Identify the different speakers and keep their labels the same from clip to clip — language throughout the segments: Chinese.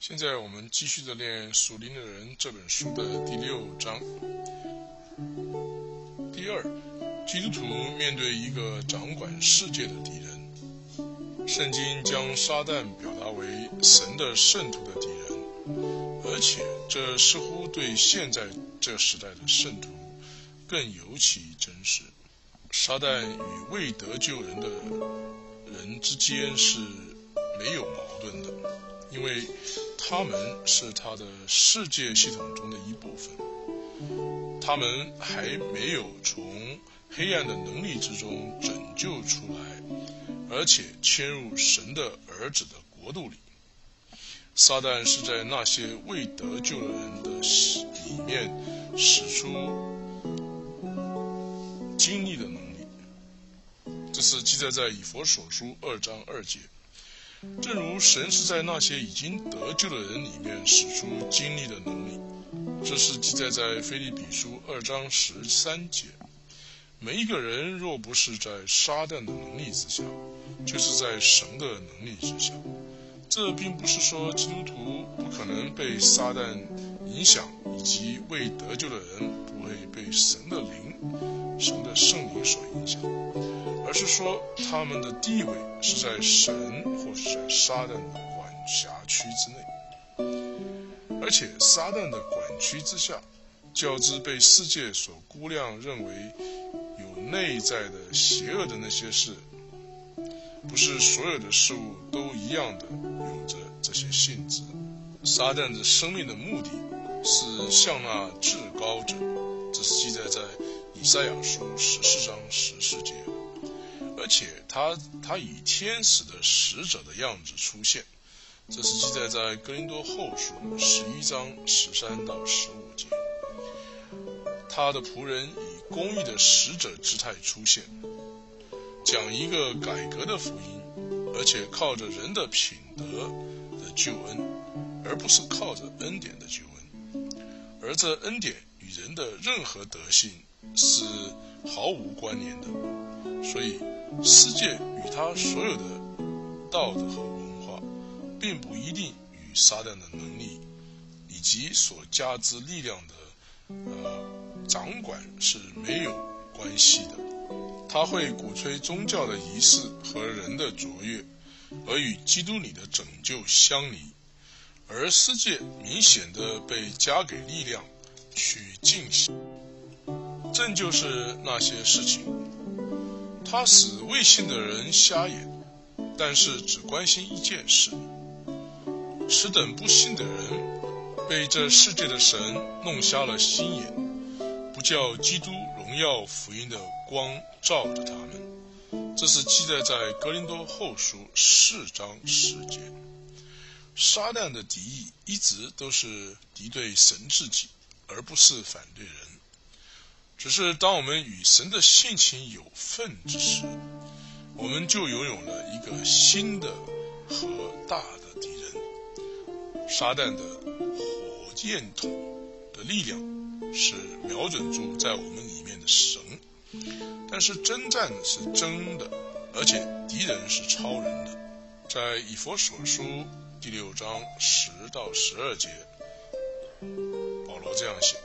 Speaker 1: 现在我们继续的练《属灵的人》这本书的第六章。第二，基督徒面对一个掌管世界的敌人。圣经将撒旦表达为神的圣徒的敌人，而且这似乎对现在这时代的圣徒更尤其真实。撒旦与未得救人的人之间是没有矛盾的，因为。他们是他的世界系统中的一部分，他们还没有从黑暗的能力之中拯救出来，而且迁入神的儿子的国度里。撒旦是在那些未得救的人的里面使出精力的能力，这是记载在以佛所书二章二节。正如神是在那些已经得救的人里面使出精力的能力，这是记载在腓立比书二章十三节。每一个人若不是在撒旦的能力之下，就是在神的能力之下。这并不是说基督徒不可能被撒旦影响，以及未得救的人不会被神的灵、神的圣灵所影响。而是说，他们的地位是在神或是在撒旦的管辖区之内，而且撒旦的管区之下，较之被世界所估量认为有内在的邪恶的那些事，不是所有的事物都一样的有着这些性质。撒旦的生命的目的是向那至高者，这是记载在以赛亚书十四章十四节。且他他以天使的使者的样子出现，这是记载在哥林多后书十一章十三到十五节。他的仆人以公义的使者之态出现，讲一个改革的福音，而且靠着人的品德的救恩，而不是靠着恩典的救恩。而这恩典与人的任何德性是毫无关联的，所以。世界与他所有的道德和文化，并不一定与撒旦的能力以及所加之力量的呃掌管是没有关系的。他会鼓吹宗教的仪式和人的卓越，而与基督里的拯救相离。而世界明显的被加给力量去进行，正就是那些事情。他使未信的人瞎眼，但是只关心一件事：此等不信的人被这世界的神弄瞎了心眼，不叫基督荣耀福音的光照着他们。这是记载在格林多后书四章十节。撒旦的敌意一直都是敌对神自己，而不是反对人。只是当我们与神的性情有份之时，我们就拥有了一个新的和大的敌人——撒旦的火箭筒的力量是瞄准住在我们里面的神。但是征战是真的，而且敌人是超人的。在以佛所书第六章十到十二节，保罗这样写。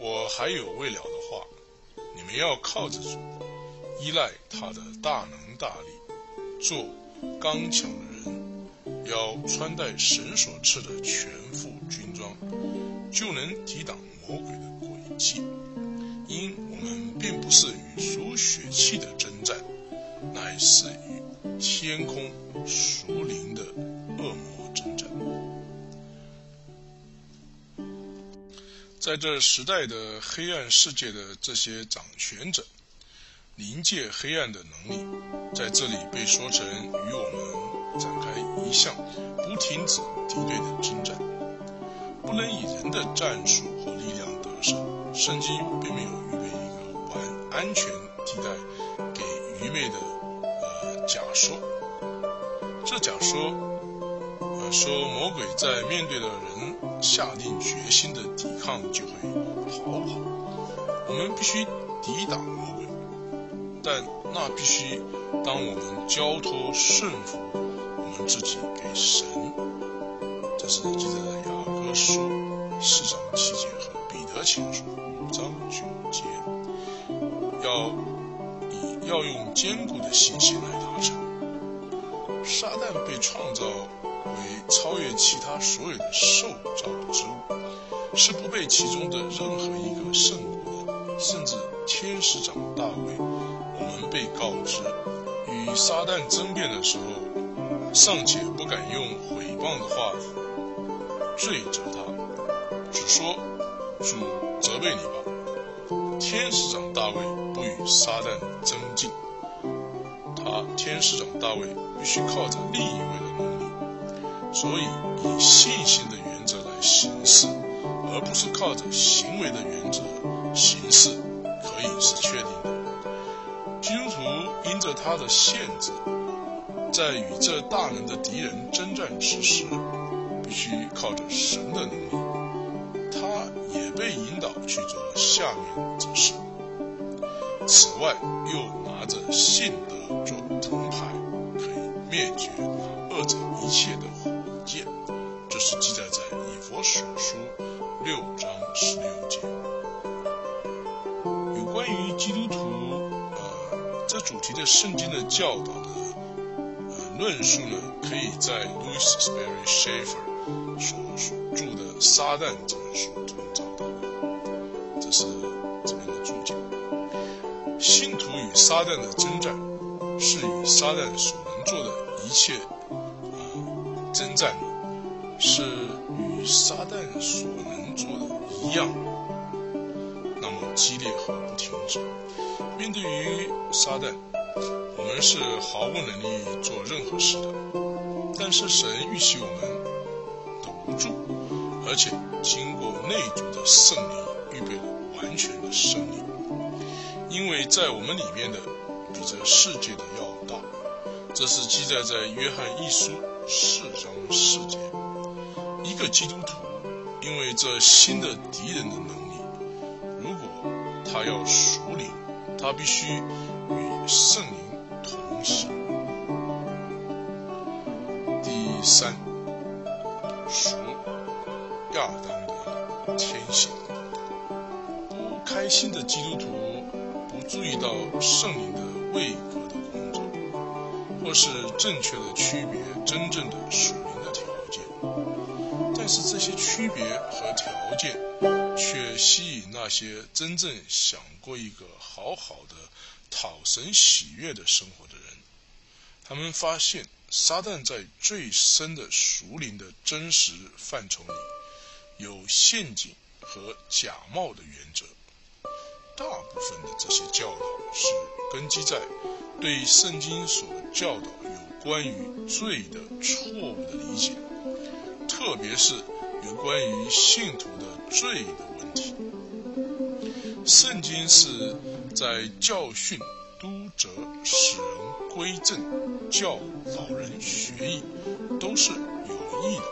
Speaker 1: 我还有未了的，我们要靠着主，依赖他的大能大力，做刚强的人，要穿戴神所赐的全副军装，就能抵挡魔鬼的诡计。因我们并不是与属血气的征战，乃是与天空属灵的恶魔征战。在这时代的黑暗世界的这些掌权者，临界黑暗的能力，在这里被说成与我们展开一项不停止敌对的征战，不能以人的战术和力量得胜。圣经并没有预备一个完安全地带给愚昧的呃假说，这假说。呃说魔鬼在面对的人下定决心的抵抗就会逃跑，我们必须抵挡魔鬼，但那必须当我们交托顺服我们自己给神这是记载在雅各书四章七节和彼得前书五章九节，要以要用坚固的信心来达成。撒旦被创造为超越其他所有的受造之物，是不被其中的任何一个胜过的。甚至天使长大卫，我们被告知，与撒旦争辩的时候，尚且不敢用毁谤的话罪责他，只说主责备你吧。天使长大卫不与撒旦争竞。天使长大卫必须靠着另一位的能力，所以以信心的原则来行事，而不是靠着行为的原则行事，可以是确定的。基督徒因着他的限制，在与这大能的敌人征战之时，必须靠着神的能力，他也被引导去做下面这事。此外，又拿着信德做藤牌，可以灭绝恶者一切的火箭。这是记载在以佛所书六章十六节。有关于基督徒呃这主题的圣经的教导的呃论述呢，可以在 Louis Sperry Schaeffer 所著的《撒旦》这本书中找到。这是这边的注解。信徒与撒旦的征战，是与撒旦所能做的一切，啊，征战，是与撒旦所能做的一样，那么激烈和不停止。面对于撒旦，我们是毫无能力做任何事的，但是神预许我们的无助，而且经过内主的胜利预备了完全的胜利。因为在我们里面的比这世界的要大，这是记载在约翰一书四章四节。一个基督徒因为这新的敌人的能力，如果他要属灵，他必须与圣灵同行。第三，属亚当的天性，不开心的基督徒。不注意到圣灵的位格的工作，或是正确的区别真正的属灵的条件，但是这些区别和条件却吸引那些真正想过一个好好的讨神喜悦的生活的人。他们发现撒旦在最深的属灵的真实范畴里，有陷阱和假冒的原则。大部分的这些教导是根基在对圣经所教导有关于罪的错误的理解，特别是有关于信徒的罪的问题。圣经是在教训、督责、使人归正、教老人学艺，都是有益的，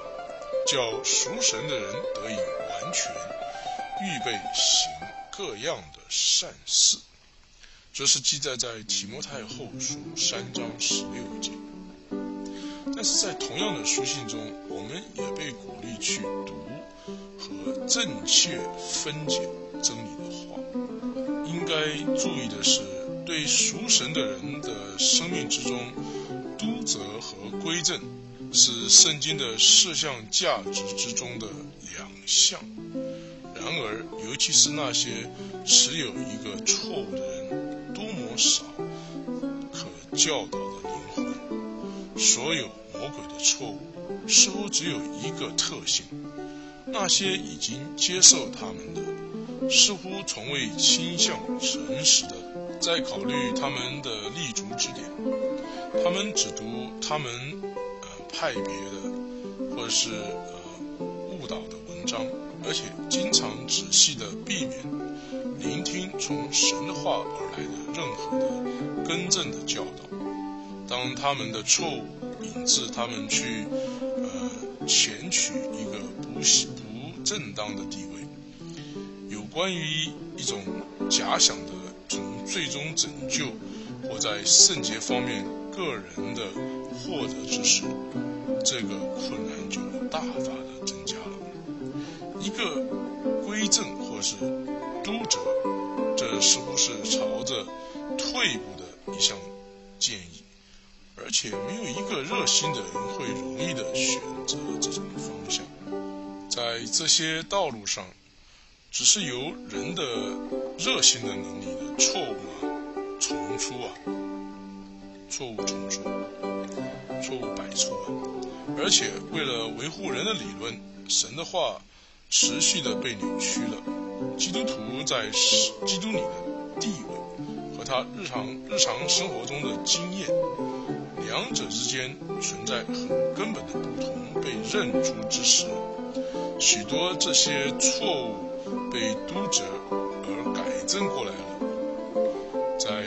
Speaker 1: 叫属神的人得以完全预备行。各样的善事，这是记载在提摩太后书三章十六节。但是在同样的书信中，我们也被鼓励去读和正确分解真理的话。应该注意的是，对属神的人的生命之中，督责和归正是圣经的四项价值之中的两项。然而，尤其是那些持有一个错误的人，多么少可教导的灵魂。所有魔鬼的错误似乎只有一个特性：那些已经接受他们的，似乎从未倾向诚实的在考虑他们的立足之点。他们只读他们呃派别的，或者是呃误导的文章。而且经常仔细地避免聆听从神的话而来的任何的更正的教导。当他们的错误引致他们去呃前取一个不不正当的地位，有关于一种假想的从最终拯救或在圣洁方面个人的获得之时，这个困难就大发的增加了。一个归正或是督责，这似乎是朝着退步的一项建议，而且没有一个热心的人会容易的选择这种方向。在这些道路上，只是由人的热心的能力的错误啊重出啊，错误重出，错误百出啊！而且为了维护人的理论，神的话持续的被扭曲了。基督徒在基督里的地位和他日常日常生活中的经验，两者之间存在很根本的不同，被认出之时。许多这些错误被督责而改正过来了。在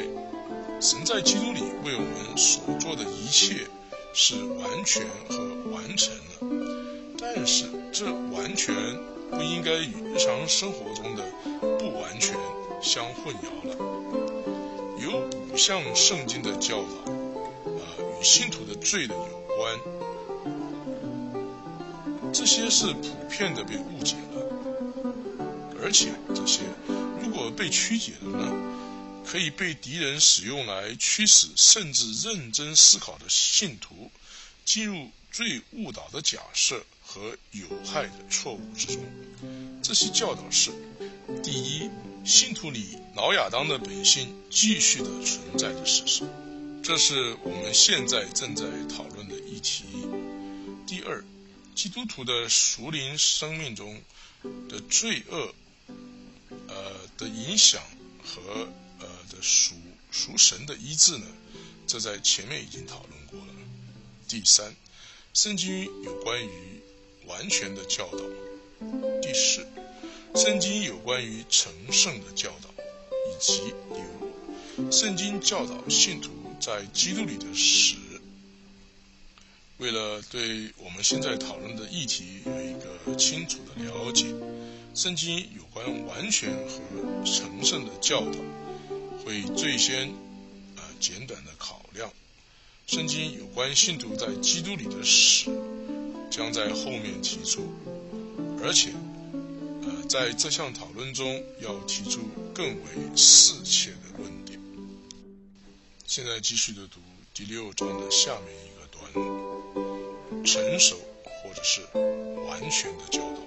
Speaker 1: 神在基督里为我们所做的一切是完全和完成了，但是这完全不应该与日常生活中的不完全相混淆了。有五项圣经的教导，啊，与信徒的罪的有关。这些是普遍的被误解了，而且这些如果被曲解了呢，可以被敌人使用来驱使甚至认真思考的信徒进入最误导的假设和有害的错误之中。这些教导是：第一，信徒里老亚当的本性继续的存在的事实，这是我们现在正在讨论的议题。第二。基督徒的属灵生命中的罪恶，呃的影响和呃的属属神的医治呢，这在前面已经讨论过了。第三，圣经有关于完全的教导。第四，圣经有关于成圣的教导，以及第五，圣经教导信徒在基督里的死。为了对我们现在讨论的议题有一个清楚的了解，圣经有关完全和成圣的教导，会最先呃简短的考量；圣经有关信徒在基督里的死，将在后面提出，而且呃在这项讨论中要提出更为适切的论点。现在继续的读第六章的下面一个段落。成熟或者是完全的教导，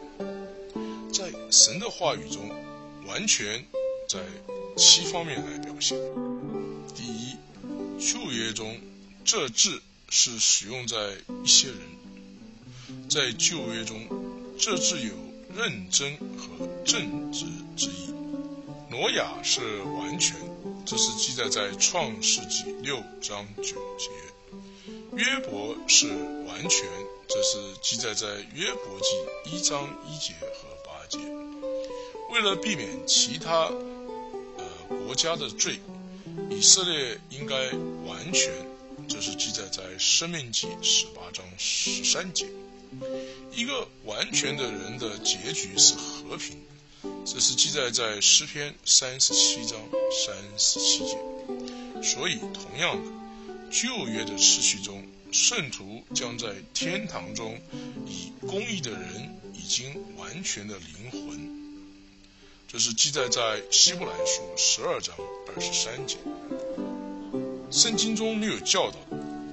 Speaker 1: 在神的话语中，完全在七方面来表现。第一，旧约中这字是使用在一些人，在旧约中这字有认真和正直之意。挪亚是完全，这是记载在创世纪六章九节。约伯是完全，这是记载在约伯记一章一节和八节。为了避免其他呃国家的罪，以色列应该完全，这是记载在生命记十八章十三节。一个完全的人的结局是和平，这是记载在诗篇三十七章三十七节。所以，同样的。旧约的次序中，圣徒将在天堂中以公义的人已经完全的灵魂，这是记载在希伯来书十二章二十三节。圣经中没有教导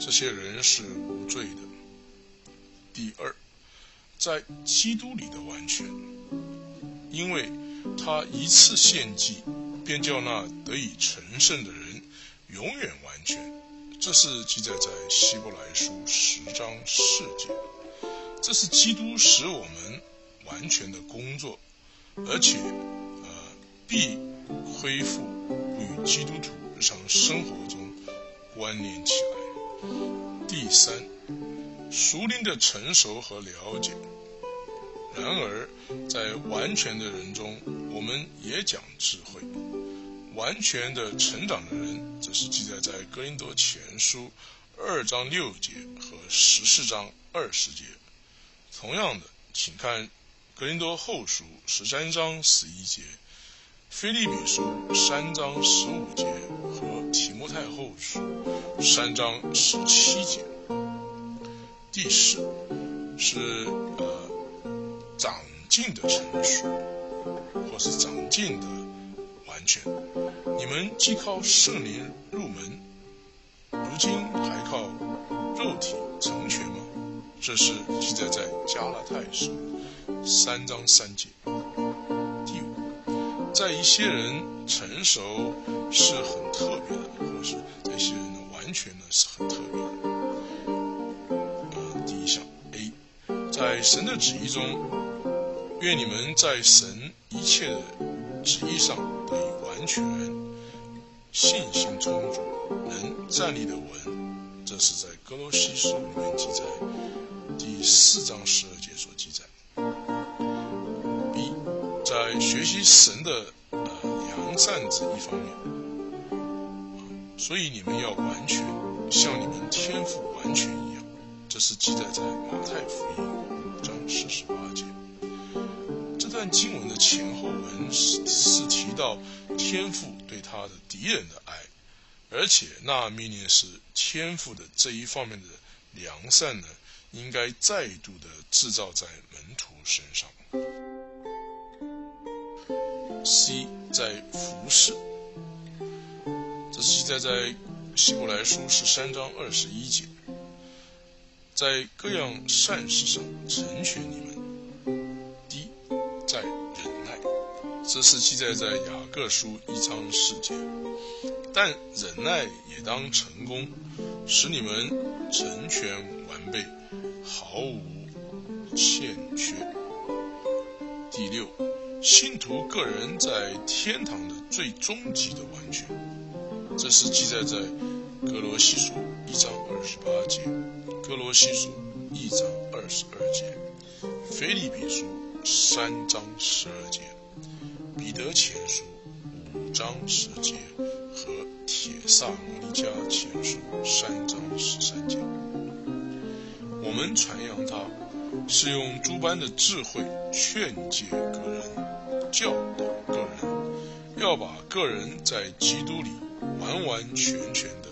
Speaker 1: 这些人是无罪的。第二，在基督里的完全，因为他一次献祭，便叫那得以成圣的人永远完全。这是记载在希伯来书十章四节，这是基督使我们完全的工作，而且呃必恢复与基督徒日常生活中关联起来。第三，熟灵的成熟和了解。然而，在完全的人中，我们也讲智慧。完全的成长的人，则是记载在格林多前书二章六节和十四章二十节。同样的，请看格林多后书十三章十一节、菲利比书三章十五节和提摩太后书三章十七节。第四是呃长进的成熟，或是长进的完全。你们既靠圣灵入门，如今还靠肉体成全吗？这是记载在加拉太书三章三节。第五，在一些人成熟是很特别的，或是在一些人的完全呢是很特别的。在神的旨意中，愿你们在神一切的旨意上得以完全，信心充足，能站立的稳。这是在哥罗西书里面记载。第四章十二节所记载，B，在学习神的呃良善这一方面，所以你们要完全像你们天赋完全一样，这是记载在马太福音五章四十八节。这段经文的前后文是是提到天赋对他的敌人的爱，而且那命令是天赋的这一方面的良善呢。应该再度的制造在门徒身上。C 在服侍，这是记载在希伯来书十三章二十一节，在各样善事上成全你们。第一在忍耐，这是记载在雅各书一章四节，但忍耐也当成功，使你们成全完备。毫无欠缺。第六，信徒个人在天堂的最终极的完全，这是记载在格罗西书一章二十八节，哥罗西书一章二十二节，腓立比书三章十二节，彼得前书五章十节和铁萨罗尼迦前书三章十三节。我们传扬他，是用诸般的智慧劝诫个人，教导个人，要把个人在基督里完完全全的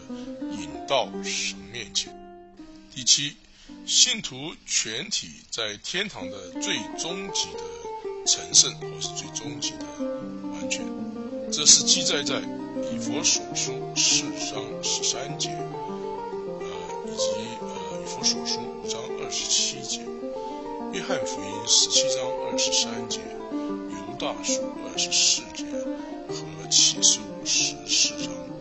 Speaker 1: 引到神面前。第七，信徒全体在天堂的最终极的成圣，或是最终极的完全，这是记载在以佛所书四章十三节，呃，以及呃以佛所书五。章二十七节，约翰福音十七章二十三节，犹大书二十四节和启示录十四章。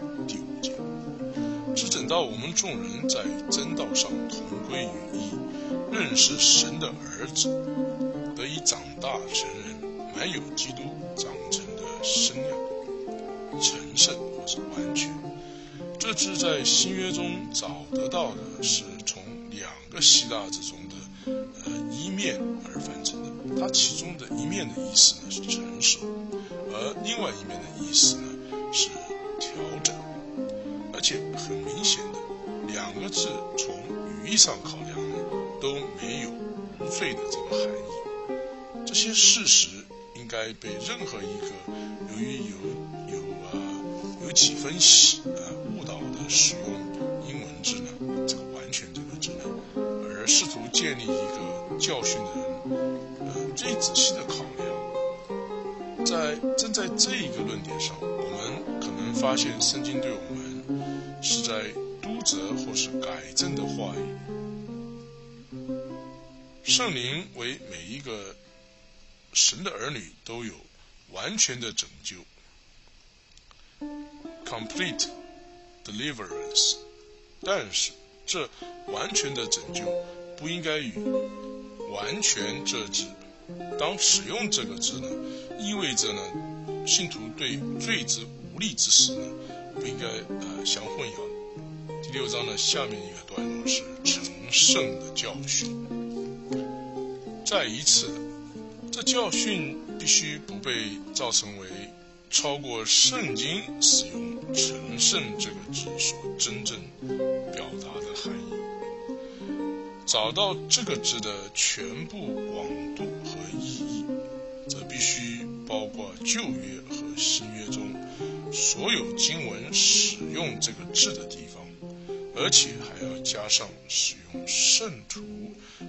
Speaker 1: 只等到我们众人在真道上同归于一，认识神的儿子，得以长大成人，满有基督长成的身量，成圣或是完全。这只在新约中找得到的是从两个。希腊之中的呃一面而翻成的，它其中的一面的意思呢是成熟，而另外一面的意思呢是调整，且很明显的两个字从语义上考量呢都没有无罪的这个含义。这些事实应该被任何一个由于有有啊有几分喜啊误导的使用英文字呢这个完全这个字呢。试图建立一个教训的人，呃，最仔细的考量，在正在这一个论点上，我们可能发现圣经对我们是在督责或是改正的话语。圣灵为每一个神的儿女都有完全的拯救 （complete deliverance），但是这完全的拯救。不应该与“完全”这字，当使用这个字呢，意味着呢，信徒对罪之无力之时呢，应该呃相混淆。第六章的下面一个段落是成圣的教训。再一次，这教训必须不被造成为超过圣经使用“成圣”这个字所真正表达的含义。找到这个字的全部广度和意义，则必须包括旧约和新所有经文使用这个字的地方，而且还要加上使用圣徒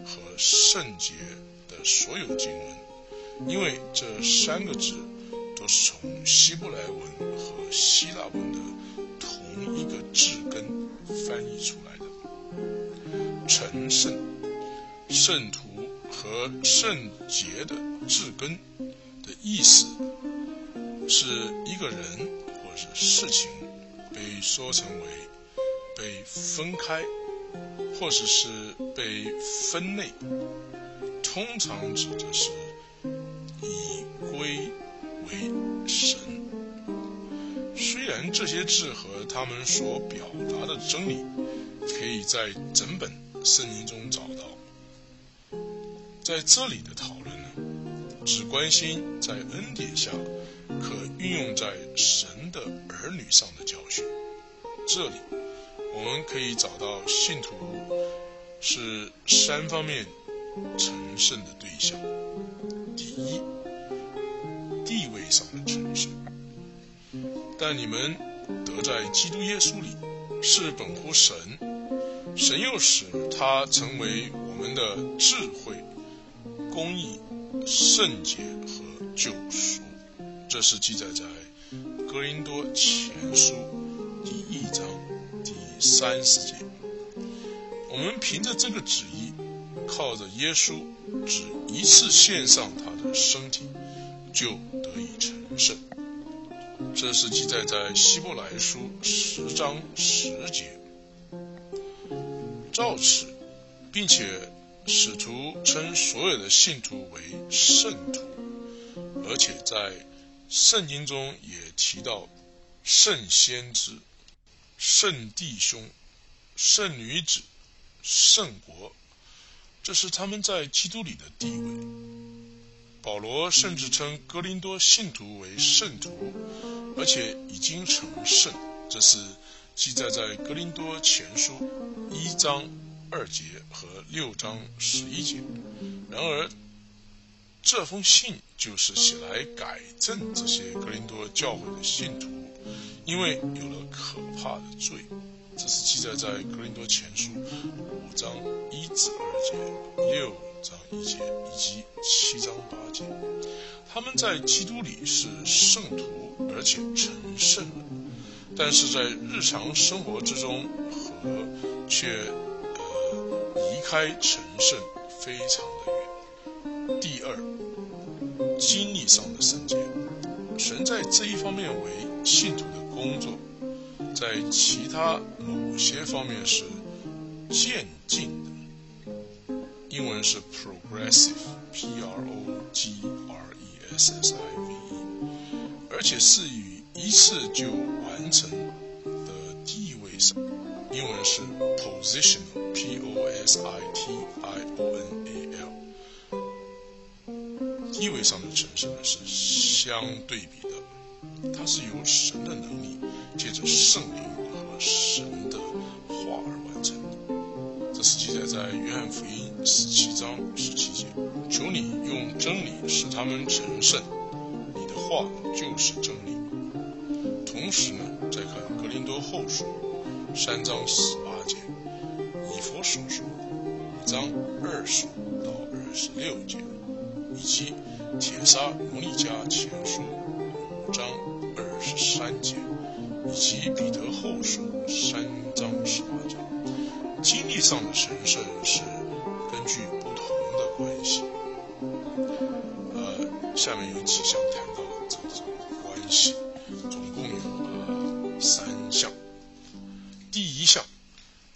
Speaker 1: 和圣洁的所有经文，因为这三个字都是从希伯来文和希腊文的同一个字根翻译出来的。成圣、圣徒和圣洁的字根的意思，是一个人事情被说成为。被分开，或者是被分类，通常指的是以归为神。虽然这些字和他们所表达的真理，可以在整本圣经中找到，在这里的讨论呢，只关心在恩典下可运用在神的儿女上的教训。这里。我们可以找到信徒是三方面成圣的对象：第一，地位上的成圣。但你们得在基督耶稣里是本乎神，神又使他成为我们的智慧、公义、圣洁和救赎。这是记载在哥林多前书第一章第。三十节，我们凭着这个旨意，靠着耶稣只一次献上他的身体，就得以成圣。这是记载在希伯来书十章十节。照此，并且使徒称所有的信徒为圣徒，而且在圣经中也提到圣先知。圣弟兄、圣女子、圣国，这是他们在基督里的地位。保罗甚至称格林多信徒为圣徒，而且已经成圣。这是记载在格林多前书一章二节和六章十一节。然而，这封信就是写来改正这些格林多教会的信徒。因为有了可怕的罪，这是记载在格林多前书五章一至二节、六章一节以及七章八节。他们在基督里是圣徒，而且成圣了，但是在日常生活之中和却呃离开成圣非常的远。第二，经历上的圣洁，神在这一方面为信徒的。工作在其他某些方面是渐进的，英文是 progressive，p r o g r e s s i v e，而且是以一次就完成的地位上，英文是 positional，p o s i t i o n 地位上的成圣呢是相对比的。它是由神的能力，借着圣灵和神的话而完成的。这是记载在约翰福音十七章十七节。求你用真理使他们成圣，你的话就是真理。同时呢，再看格林多后书三章十八节，以佛所书五章二十到二十六节，以及铁沙摩利加前书五。章二十三节，以及彼得后书三章十八节，经历上的神圣是根据不同的关系。呃，下面有几项谈到了这种关系，总共有呃三项。第一项，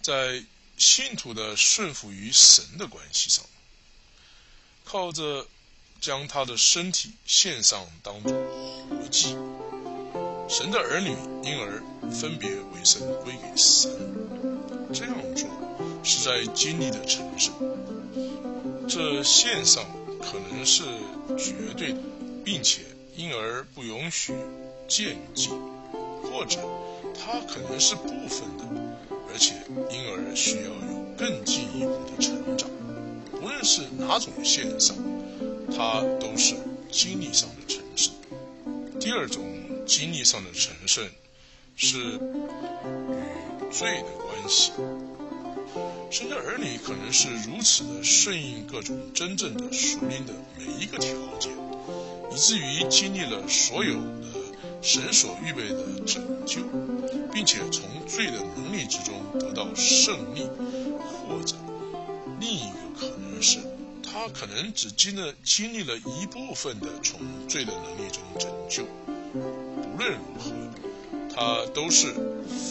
Speaker 1: 在信徒的顺服于神的关系上，靠着。将他的身体献上，当作活祭。神的儿女因而分别为神，归给神。这样做是在经历的成圣。这献上可能是绝对的，并且因而不允许渐进，或者它可能是部分的，而且因而需要有更进一步的成长。无论是哪种献上。它都是经历上的成圣。第二种经历上的成圣，是与罪的关系。神的儿女可能是如此的顺应各种真正的属灵的每一个条件，以至于经历了所有的神所预备的拯救，并且从罪的能力之中得到胜利，或者另一个可能是，他可能只经了经历了一部分的从罪的能力中拯救。无论如何，他都是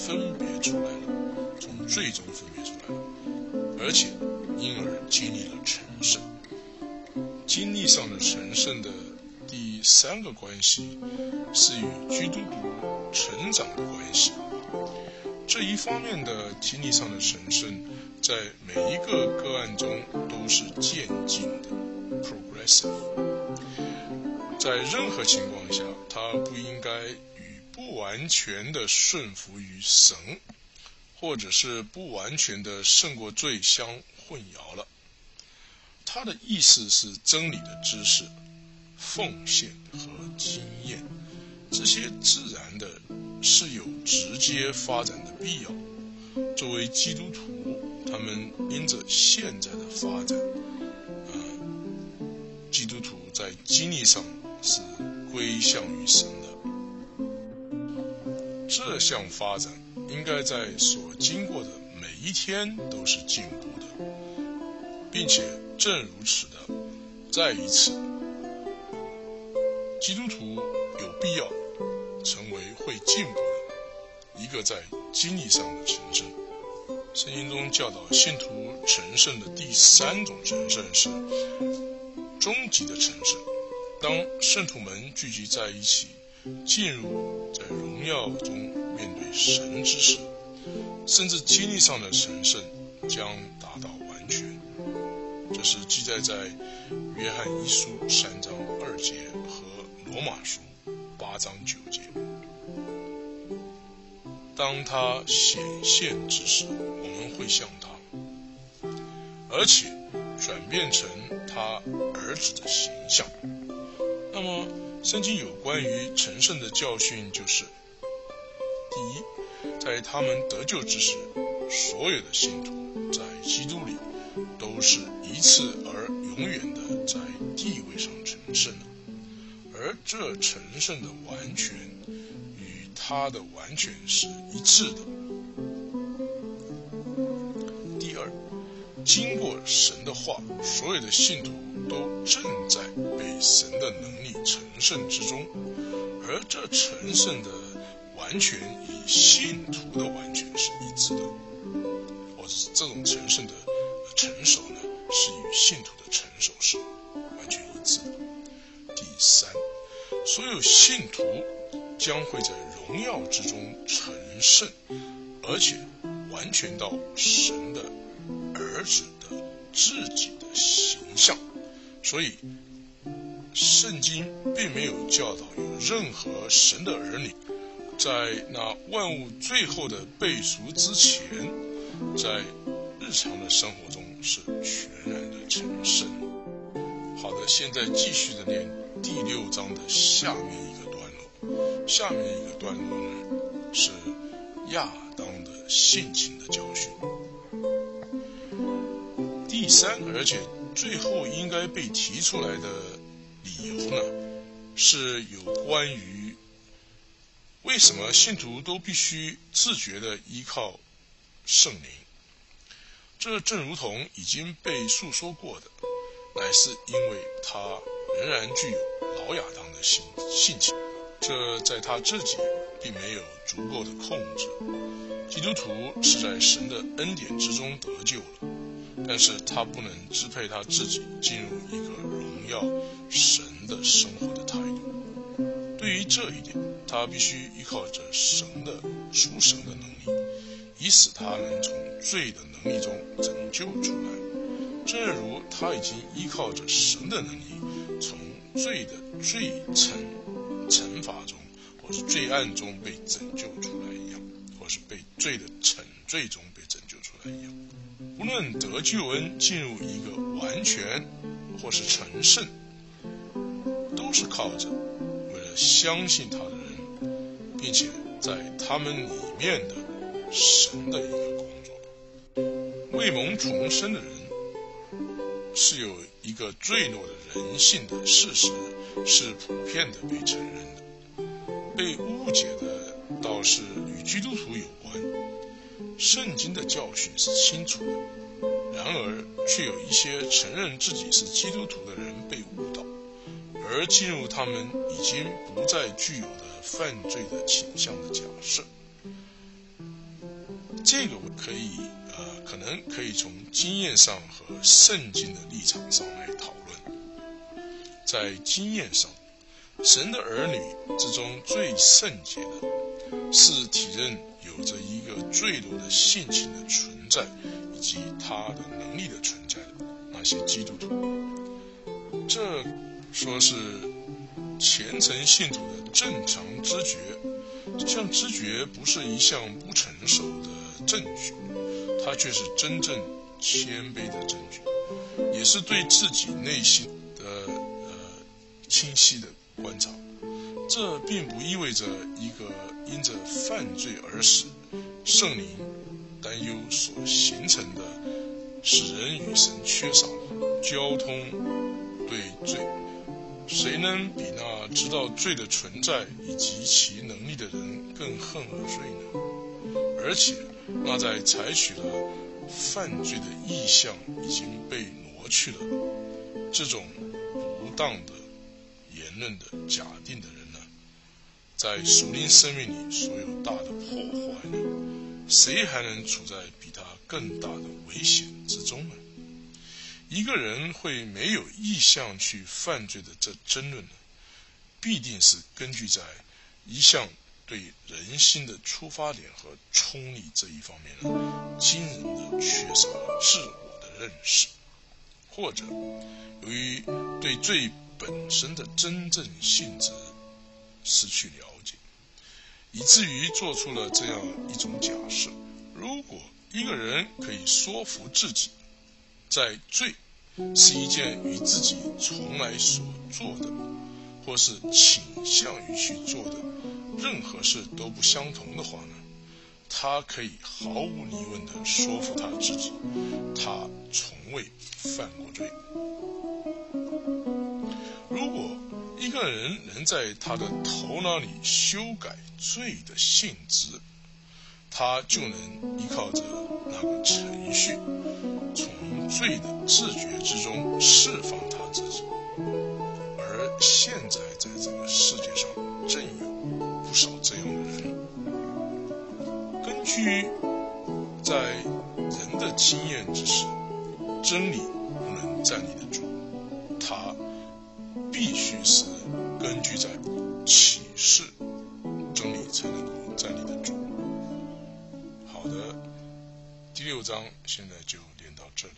Speaker 1: 分别出来了，从罪中分别出来了。而且，因而经历了成圣。经历上的成圣的第三个关系，是与基督徒成长的关系。这一方面的经历上的神圣，在每一个个案中都是渐进的 （progressive）。在任何情况下，他不应该与不完全的顺服于神。或者是不完全的胜过罪相混淆了。他的意思是真理的知识、奉献和经验，这些自然的是有直接发展的必要。作为基督徒，他们因着现在的发展，啊，基督徒在经历上是归向于神的。这项发展。应该在所经过的每一天都是进步的，并且正如此的，再一次，基督徒有必要会进步的一个在经历上的成圣。圣经中教导信徒成圣的第三种成圣是终极的成圣。当圣徒们聚集在一起，进入在荣耀中。面对神之时，甚至经历上的神圣将达到完全。这是记载在约翰一书三章二节和罗马书八章九节。当他显现之时，我们会像他，而且转变成他儿子的形象。那么，圣经有关于成圣的教训就是。第一，在他们得救之时，所有的信徒在基督里都是一次而永远的在地位上成圣了，而这成圣的完全与他的完全是一致的。第二，经过神的话，所有的信徒都正在被神的能力成圣之中，而这成圣的。完全与信徒的完全是一致的，或者是这种成圣的成熟呢，是与信徒的成熟是完全一致的。第三，所有信徒将会在荣耀之中成圣，而且完全到神的儿子的自己的形象。所以，圣经并没有教导有任何神的儿女。在那万物最后的背赎之前，在日常的生活中是全然的成圣。好的，现在继续的念第六章的下面一个段落。下面一个段落呢是亚当的性情的教训。第三，而且最后应该被提出来的理由呢，是有关于。为什么信徒都必须自觉地依靠圣灵？这正如同已经被诉说过的，乃是因为他仍然具有老亚当的性性情，这在他自己并没有足够的控制。基督徒是在神的恩典之中得救了，但是他不能支配他自己进入一个荣耀神的生活的态度。对于这一点，他必须依靠着神的属神的能力，以使他能从罪的能力中拯救出来。正如他已经依靠着神的能力，罪的罪惩惩罚中，或是罪案中被拯救出来一样，或是被罪的惩罪中被拯救出来一样。无论得救恩进入一个完全，或是成圣，都是靠着为了。相信他的人，并且在他们里面的神的一个工作。未蒙重生的人是有一个坠落的人性的事实，是普遍的被承认的。被误解的倒是与基督徒有关。圣经的教训是清楚的，然而却有一些承认自己是基督徒的人被误导，而进入他们已经不再具有的犯罪的倾向的假设。这个我可以，可能可以从经验上和圣经的立场上来讨论。在经验上，神的儿女之中最圣洁的，是体认有着一个坠落的性情的存在，以及他的能力的存在的那些基督徒。这说是虔诚信徒的正常知觉，这项知觉不是一项不成熟的证据，它却是真正谦卑的证据，也是对自己内心的呃清晰的观察。这并不意味着一个因着犯罪而死圣灵担忧所形成的，使人与神缺少交通对罪。谁能比那知道罪的存在以及其能力的人更恨恶罪呢？而且，那在采取了犯罪的意向已经被挪去了这种不当的言论的假定的人呢。在属灵生命里所有大的破坏呢？谁还能处在比他更大的危险之中呢？一个人会没有意向去犯罪的这争论呢，必定是根据在一项对人心的出发点和冲力这一方面呢，惊人的缺少了自我的认识，或者由于对罪本身的真正性质失去了解。以至于做出了这样一种假设：如果一个人可以说服自己，在罪是一件与自己从来所做的，或是倾向于去做的任何事都不相同的话呢，他可以毫无疑问地说服他自己，他从未犯过罪。如果一个人能在他的头脑里修改罪的性质，他就能依靠着那个程序，从罪的自觉之中释放他自己。现在在这个世界上，正有不少这样的人。根据在人的经验之时，真理不能站立得住，他。必须是根据在启示真理才能够站立得住。好的，第六章现在就练到这里。